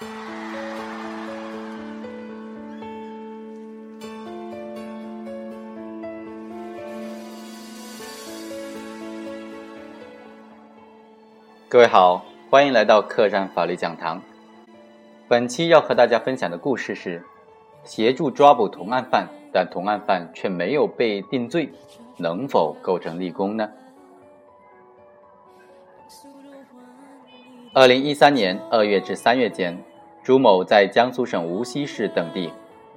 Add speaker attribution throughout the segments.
Speaker 1: 各位好，欢迎来到客栈法律讲堂。本期要和大家分享的故事是：协助抓捕同案犯，但同案犯却没有被定罪，能否构成立功呢？二零一三年二月至三月间，朱某在江苏省无锡市等地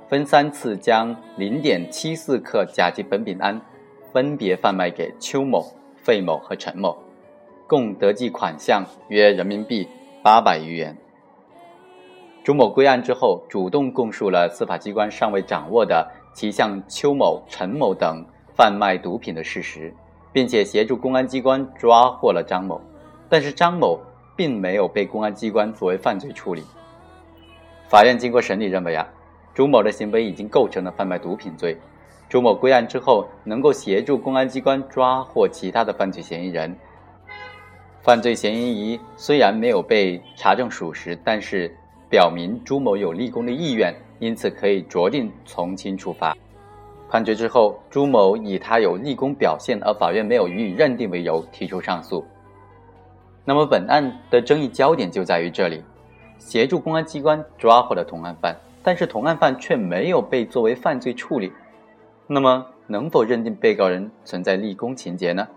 Speaker 1: 分三次将零点七四克甲基苯丙胺分别贩卖给邱某、费某和陈某。共得计款项约人民币八百余元。朱某归案之后，主动供述了司法机关尚未掌握的其向邱某、陈某等贩卖毒品的事实，并且协助公安机关抓获了张某。但是张某并没有被公安机关作为犯罪处理。法院经过审理认为啊，朱某的行为已经构成了贩卖毒品罪。朱某归案之后，能够协助公安机关抓获其他的犯罪嫌疑人。犯罪嫌疑虽然没有被查证属实，但是表明朱某有立功的意愿，因此可以酌定从轻处罚。判决之后，朱某以他有立功表现而法院没有予以认定为由提出上诉。那么本案的争议焦点就在于这里：协助公安机关抓获了同案犯，但是同案犯却没有被作为犯罪处理，那么能否认定被告人存在立功情节呢？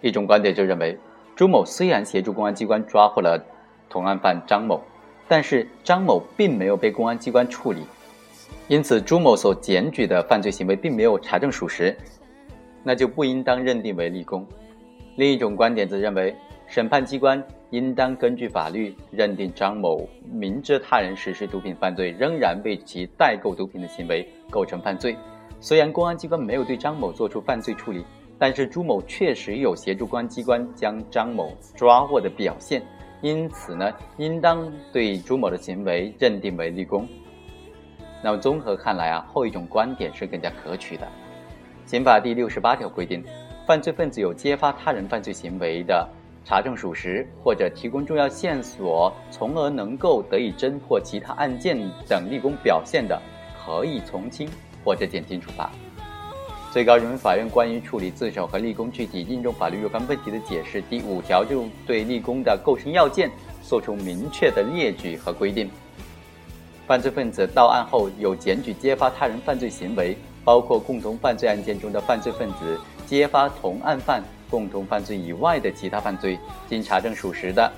Speaker 1: 一种观点就认为。朱某虽然协助公安机关抓获了同案犯张某，但是张某并没有被公安机关处理，因此朱某所检举的犯罪行为并没有查证属实，那就不应当认定为立功。另一种观点则认为，审判机关应当根据法律认定张某明知他人实施毒品犯罪，仍然为其代购毒品的行为构成犯罪。虽然公安机关没有对张某作出犯罪处理。但是朱某确实有协助公安机关将张某抓获的表现，因此呢，应当对朱某的行为认定为立功。那么综合看来啊，后一种观点是更加可取的。刑法第六十八条规定，犯罪分子有揭发他人犯罪行为的查证属实，或者提供重要线索，从而能够得以侦破其他案件等立功表现的，可以从轻或者减轻处罚。最高人民法院关于处理自首和立功具体应用法律若干问题的解释第五条就对立功的构成要件作出明确的列举和规定。犯罪分子到案后有检举揭发他人犯罪行为，包括共同犯罪案件中的犯罪分子揭发同案犯共同犯罪以外的其他犯罪，经查证属实的；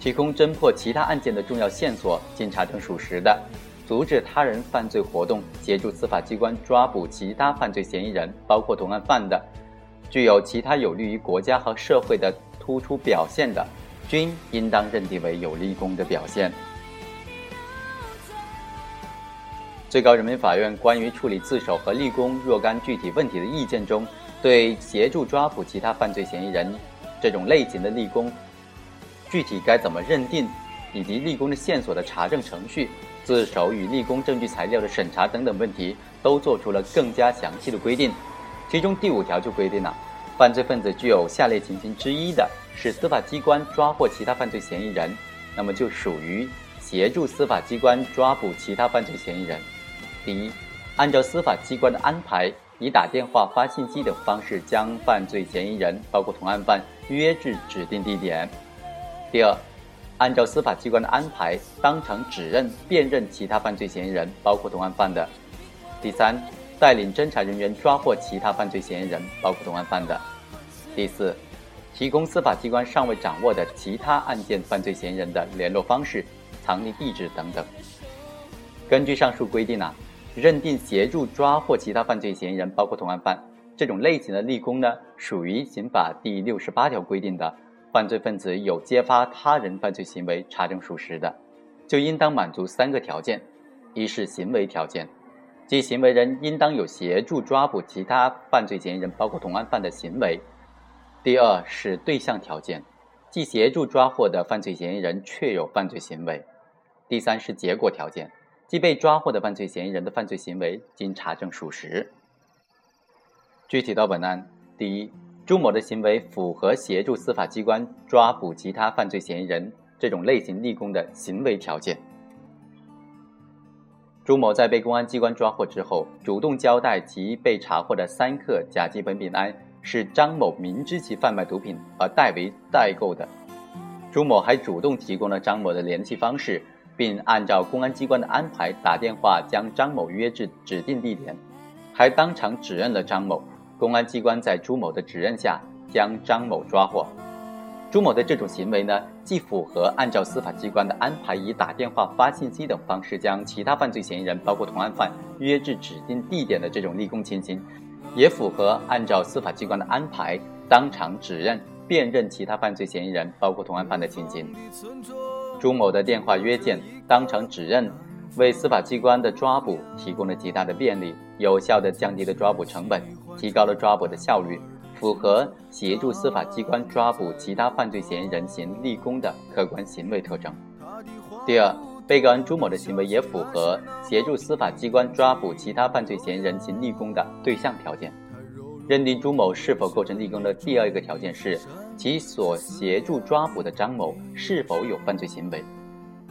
Speaker 1: 提供侦破其他案件的重要线索，经查证属实的。阻止他人犯罪活动，协助司法机关抓捕其他犯罪嫌疑人，包括同案犯的，具有其他有利于国家和社会的突出表现的，均应当认定为有立功的表现。最高人民法院关于处理自首和立功若干具体问题的意见中，对协助抓捕其他犯罪嫌疑人这种类型的立功，具体该怎么认定，以及立功的线索的查证程序。自首与立功证据材料的审查等等问题，都做出了更加详细的规定。其中第五条就规定了，犯罪分子具有下列情形之一的，使司法机关抓获其他犯罪嫌疑人，那么就属于协助司法机关抓捕其他犯罪嫌疑人。第一，按照司法机关的安排，以打电话、发信息等方式将犯罪嫌疑人，包括同案犯约至指定地点。第二。按照司法机关的安排，当场指认、辨认其他犯罪嫌疑人，包括同案犯的；第三，带领侦查人员抓获其他犯罪嫌疑人，包括同案犯的；第四，提供司法机关尚未掌握的其他案件犯罪嫌疑人的联络方式、藏匿地址等等。根据上述规定呢，认定协助抓获其他犯罪嫌疑人，包括同案犯这种类型的立功呢，属于刑法第六十八条规定的。犯罪分子有揭发他人犯罪行为查证属实的，就应当满足三个条件：一是行为条件，即行为人应当有协助抓捕其他犯罪嫌疑人，包括同案犯的行为；第二是对象条件，即协助抓获的犯罪嫌疑人确有犯罪行为；第三是结果条件，即被抓获的犯罪嫌疑人的犯罪行为经查证属实。具体到本案，第一。朱某的行为符合协助司法机关抓捕其他犯罪嫌疑人这种类型立功的行为条件。朱某在被公安机关抓获之后，主动交代其被查获的三克甲基苯丙胺是张某明知其贩卖毒品而代为代购的。朱某还主动提供了张某的联系方式，并按照公安机关的安排打电话将张某约至指定地点，还当场指认了张某。公安机关在朱某的指认下将张某抓获。朱某的这种行为呢，既符合按照司法机关的安排，以打电话、发信息等方式将其他犯罪嫌疑人，包括同案犯约至指定地点的这种立功情形，也符合按照司法机关的安排当场指认、辨认其他犯罪嫌疑人，包括同案犯的情形。朱某的电话约见、当场指认，为司法机关的抓捕提供了极大的便利，有效地降低了抓捕成本，提高了抓捕的效率。符合协助司法机关抓捕其他犯罪嫌疑人行立功的客观行为特征。第二，被告人朱某的行为也符合协助司法机关抓捕其他犯罪嫌疑人行立功的对象条件。认定朱某是否构成立功的第二个条件是，其所协助抓捕的张某是否有犯罪行为。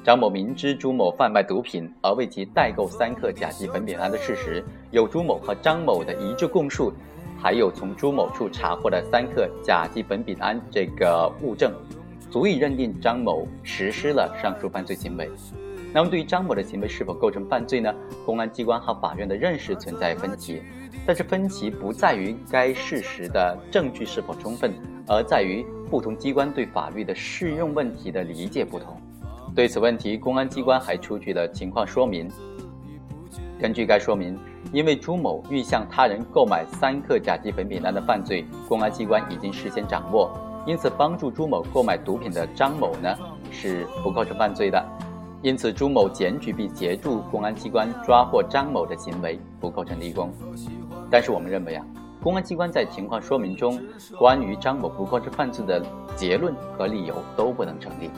Speaker 1: 张某明知朱某贩卖毒品而为其代购三克甲基苯丙胺的事实，有朱某和张某的一致供述。还有从朱某处查获的三克甲基苯丙胺这个物证，足以认定张某实施了上述犯罪行为。那么，对于张某的行为是否构成犯罪呢？公安机关和法院的认识存在分歧，但是分歧不在于该事实的证据是否充分，而在于不同机关对法律的适用问题的理解不同。对此问题，公安机关还出具了情况说明。根据该说明。因为朱某欲向他人购买三克甲基苯丙胺的犯罪，公安机关已经事先掌握，因此帮助朱某购买毒品的张某呢是不构成犯罪的，因此朱某检举并协助公安机关抓获张某的行为不构成立功。但是我们认为啊，公安机关在情况说明中关于张某不构成犯罪的结论和理由都不能成立。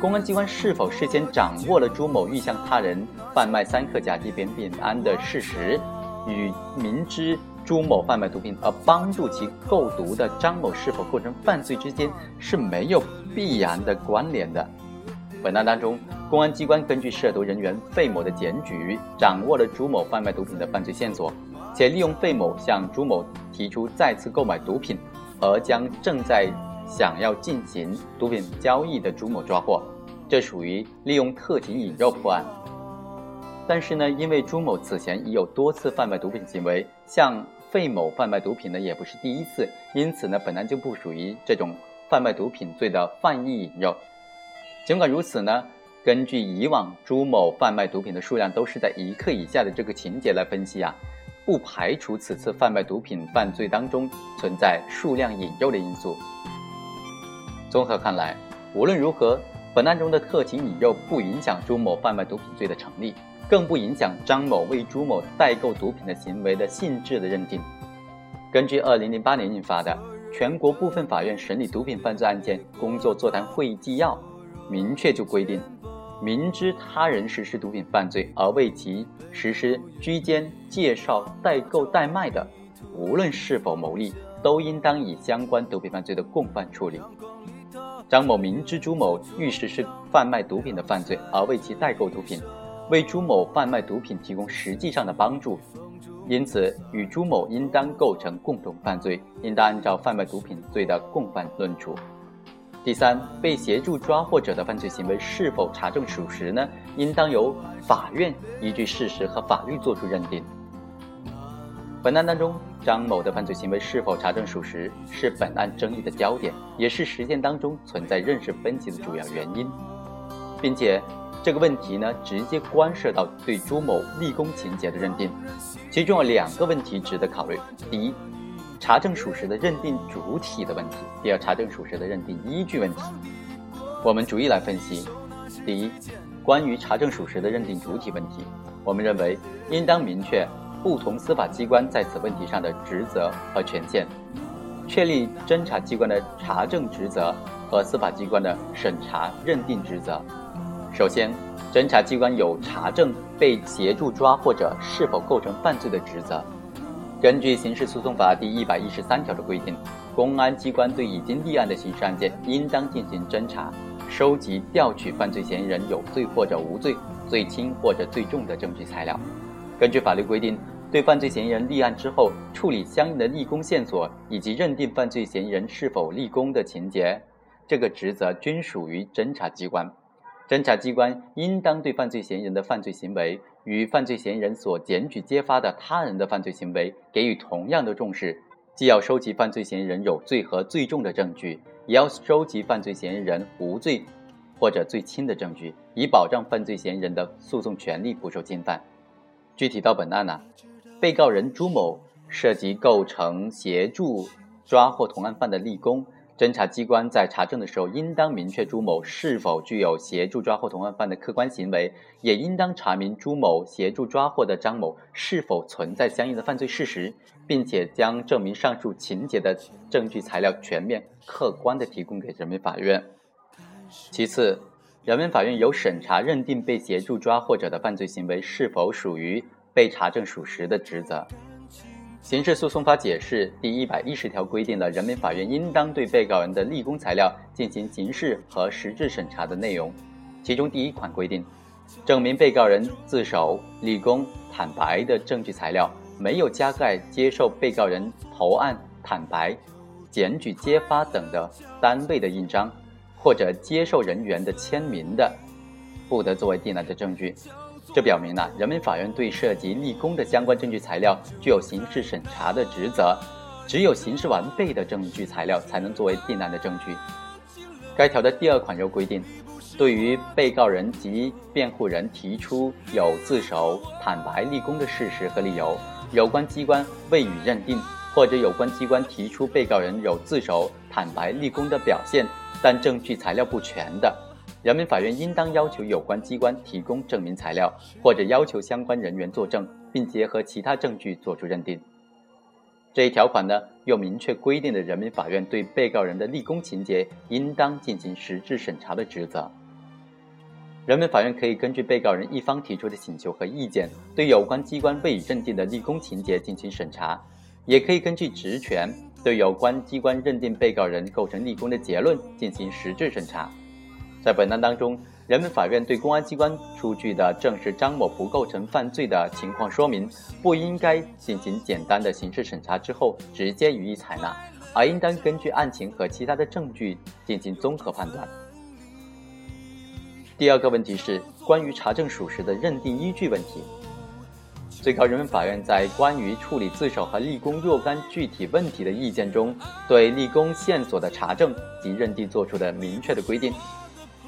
Speaker 1: 公安机关是否事先掌握了朱某欲向他人贩卖三克甲基苯丙胺的事实，与明知朱某贩卖毒品而帮助其购毒的张某是否构成犯罪之间是没有必然的关联的？本案当中，公安机关根据涉毒人员费某的检举，掌握了朱某贩卖毒品的犯罪线索，且利用费某向朱某提出再次购买毒品，而将正在想要进行毒品交易的朱某抓获。这属于利用特情引诱破案，但是呢，因为朱某此前已有多次贩卖毒品行为，向费某贩卖毒品呢也不是第一次，因此呢，本案就不属于这种贩卖毒品罪的犯意引诱。尽管如此呢，根据以往朱某贩卖毒品的数量都是在一克以下的这个情节来分析啊，不排除此次贩卖毒品犯罪当中存在数量引诱的因素。综合看来，无论如何。本案中的特情引诱不影响朱某贩卖毒品罪的成立，更不影响张某为朱某代购毒品的行为的性质的认定。根据二零零八年印发的《全国部分法院审理毒品犯罪案件工作座谈会议纪要》，明确就规定，明知他人实施毒品犯罪而为其实施居间、介绍、代购、代卖的，无论是否牟利，都应当以相关毒品犯罪的共犯处理。张某明知朱某欲实施贩卖毒品的犯罪，而为其代购毒品，为朱某贩卖毒品提供实际上的帮助，因此与朱某应当构成共同犯罪，应当按照贩卖毒品罪的共犯论处。第三，被协助抓获者的犯罪行为是否查证属实呢？应当由法院依据事实和法律作出认定。本案当中。张某的犯罪行为是否查证属实，是本案争议的焦点，也是实践当中存在认识分歧的主要原因，并且这个问题呢，直接关涉到对朱某立功情节的认定，其中有两个问题值得考虑：第一，查证属实的认定主体的问题；第二，查证属实的认定依据问题。我们逐一来分析。第一，关于查证属实的认定主体问题，我们认为应当明确。不同司法机关在此问题上的职责和权限，确立侦查机关的查证职责和司法机关的审查认定职责。首先，侦查机关有查证被协助抓获者是否构成犯罪的职责。根据刑事诉讼法第一百一十三条的规定，公安机关对已经立案的刑事案件，应当进行侦查，收集、调取犯罪嫌疑人有罪或者无罪、最轻或者最重的证据材料。根据法律规定，对犯罪嫌疑人立案之后，处理相应的立功线索以及认定犯罪嫌疑人是否立功的情节，这个职责均属于侦查机关。侦查机关应当对犯罪嫌疑人的犯罪行为与犯罪嫌疑人所检举揭发的他人的犯罪行为给予同样的重视，既要收集犯罪嫌疑人有罪和最重的证据，也要收集犯罪嫌疑人无罪或者最轻的证据，以保障犯罪嫌疑人的诉讼权利不受侵犯。具体到本案呢，被告人朱某涉及构成协助抓获同案犯的立功。侦查机关在查证的时候，应当明确朱某是否具有协助抓获同案犯的客观行为，也应当查明朱某协助抓获的张某是否存在相应的犯罪事实，并且将证明上述情节的证据材料全面、客观地提供给人民法院。其次，人民法院有审查认定被协助抓获者的犯罪行为是否属于被查证属实的职责。刑事诉讼法解释第一百一十条规定了人民法院应当对被告人的立功材料进行刑事和实质审查的内容。其中第一款规定，证明被告人自首、立功、坦白的证据材料没有加盖接受被告人投案、坦白、检举揭发等的单位的印章，或者接受人员的签名的，不得作为定案的证据。这表明了人民法院对涉及立功的相关证据材料具有刑事审查的职责，只有刑事完备的证据材料才能作为定案的证据。该条的第二款又规定，对于被告人及辩护人提出有自首、坦白、立功的事实和理由，有关机关未予认定，或者有关机关提出被告人有自首、坦白、立功的表现，但证据材料不全的。人民法院应当要求有关机关提供证明材料，或者要求相关人员作证，并结合其他证据作出认定。这一条款呢，又明确规定了人民法院对被告人的立功情节应当进行实质审查的职责。人民法院可以根据被告人一方提出的请求和意见，对有关机关未予认定的立功情节进行审查，也可以根据职权对有关机关认定被告人构成立功的结论进行实质审查。在本案当中，人民法院对公安机关出具的证实张某不构成犯罪的情况说明，不应该进行简单的刑事审查之后直接予以采纳，而应当根据案情和其他的证据进行综合判断。第二个问题是关于查证属实的认定依据问题。最高人民法院在关于处理自首和立功若干具体问题的意见中，对立功线索的查证及认定作出的明确的规定。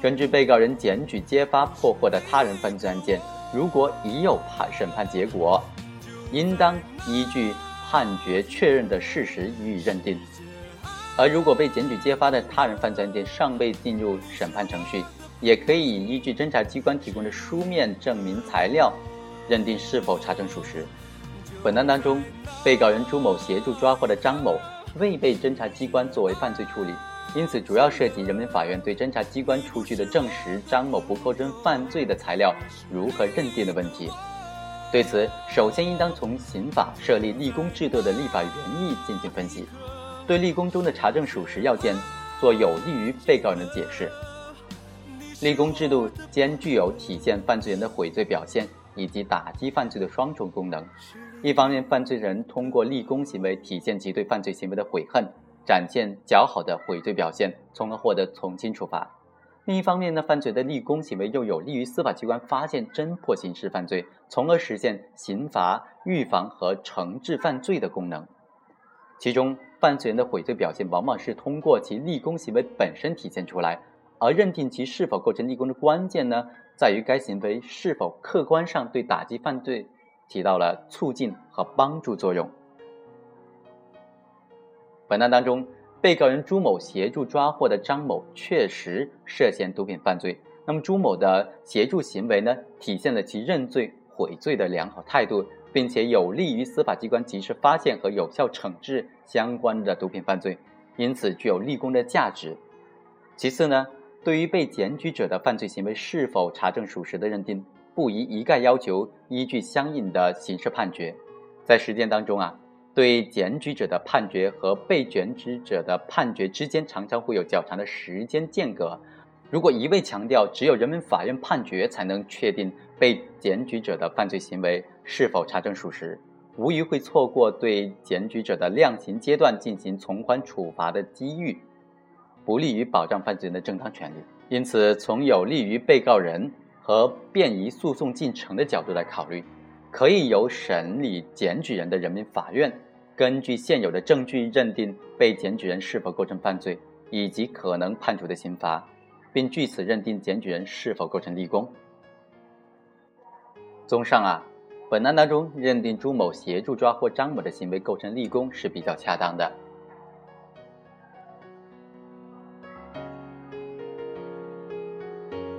Speaker 1: 根据被告人检举揭发破获的他人犯罪案件，如果已有判审判结果，应当依据判决确认的事实予以认定；而如果被检举揭发的他人犯罪案件尚未进入审判程序，也可以依据侦查机关提供的书面证明材料，认定是否查证属实。本案当中，被告人朱某协助抓获的张某未被侦查机关作为犯罪处理。因此，主要涉及人民法院对侦查机关出具的证实张某不构成犯罪的材料如何认定的问题。对此，首先应当从刑法设立立功制度的立法原意进行分析，对立功中的查证属实要件做有利于被告人的解释。立功制度兼具有体现犯罪人的悔罪表现以及打击犯罪的双重功能。一方面，犯罪人通过立功行为体现其对犯罪行为的悔恨。展现较好的悔罪表现，从而获得从轻处罚。另一方面呢，犯罪的立功行为又有利于司法机关发现、侦破刑事犯罪，从而实现刑罚、预防和惩治犯罪的功能。其中，犯罪人的悔罪表现往往是通过其立功行为本身体现出来，而认定其是否构成立功的关键呢，在于该行为是否客观上对打击犯罪起到了促进和帮助作用。本案当中，被告人朱某协助抓获的张某确实涉嫌毒品犯罪。那么，朱某的协助行为呢，体现了其认罪悔罪的良好态度，并且有利于司法机关及时发现和有效惩治相关的毒品犯罪，因此具有立功的价值。其次呢，对于被检举者的犯罪行为是否查证属实的认定，不宜一概要求依据相应的刑事判决。在实践当中啊。对检举者的判决和被检举者的判决之间常常会有较长的时间间隔，如果一味强调只有人民法院判决才能确定被检举者的犯罪行为是否查证属实，无疑会错过对检举者的量刑阶段进行从宽处罚的机遇，不利于保障犯罪人的正当权利。因此，从有利于被告人和便于诉讼进程的角度来考虑，可以由审理检举人的人民法院根据现有的证据认定被检举人是否构成犯罪以及可能判处的刑罚。并据此认定检举人是否构成立功。综上啊，本案当中认定朱某协助抓获张某的行为构成立功是比较恰当的。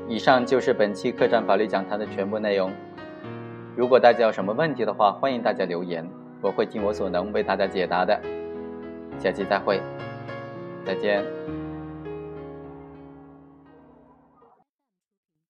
Speaker 1: 以上就是本期客栈法律讲坛的全部内容。如果大家有什么问题的话，欢迎大家留言，我会尽我所能为大家解答的。下期再会，再见。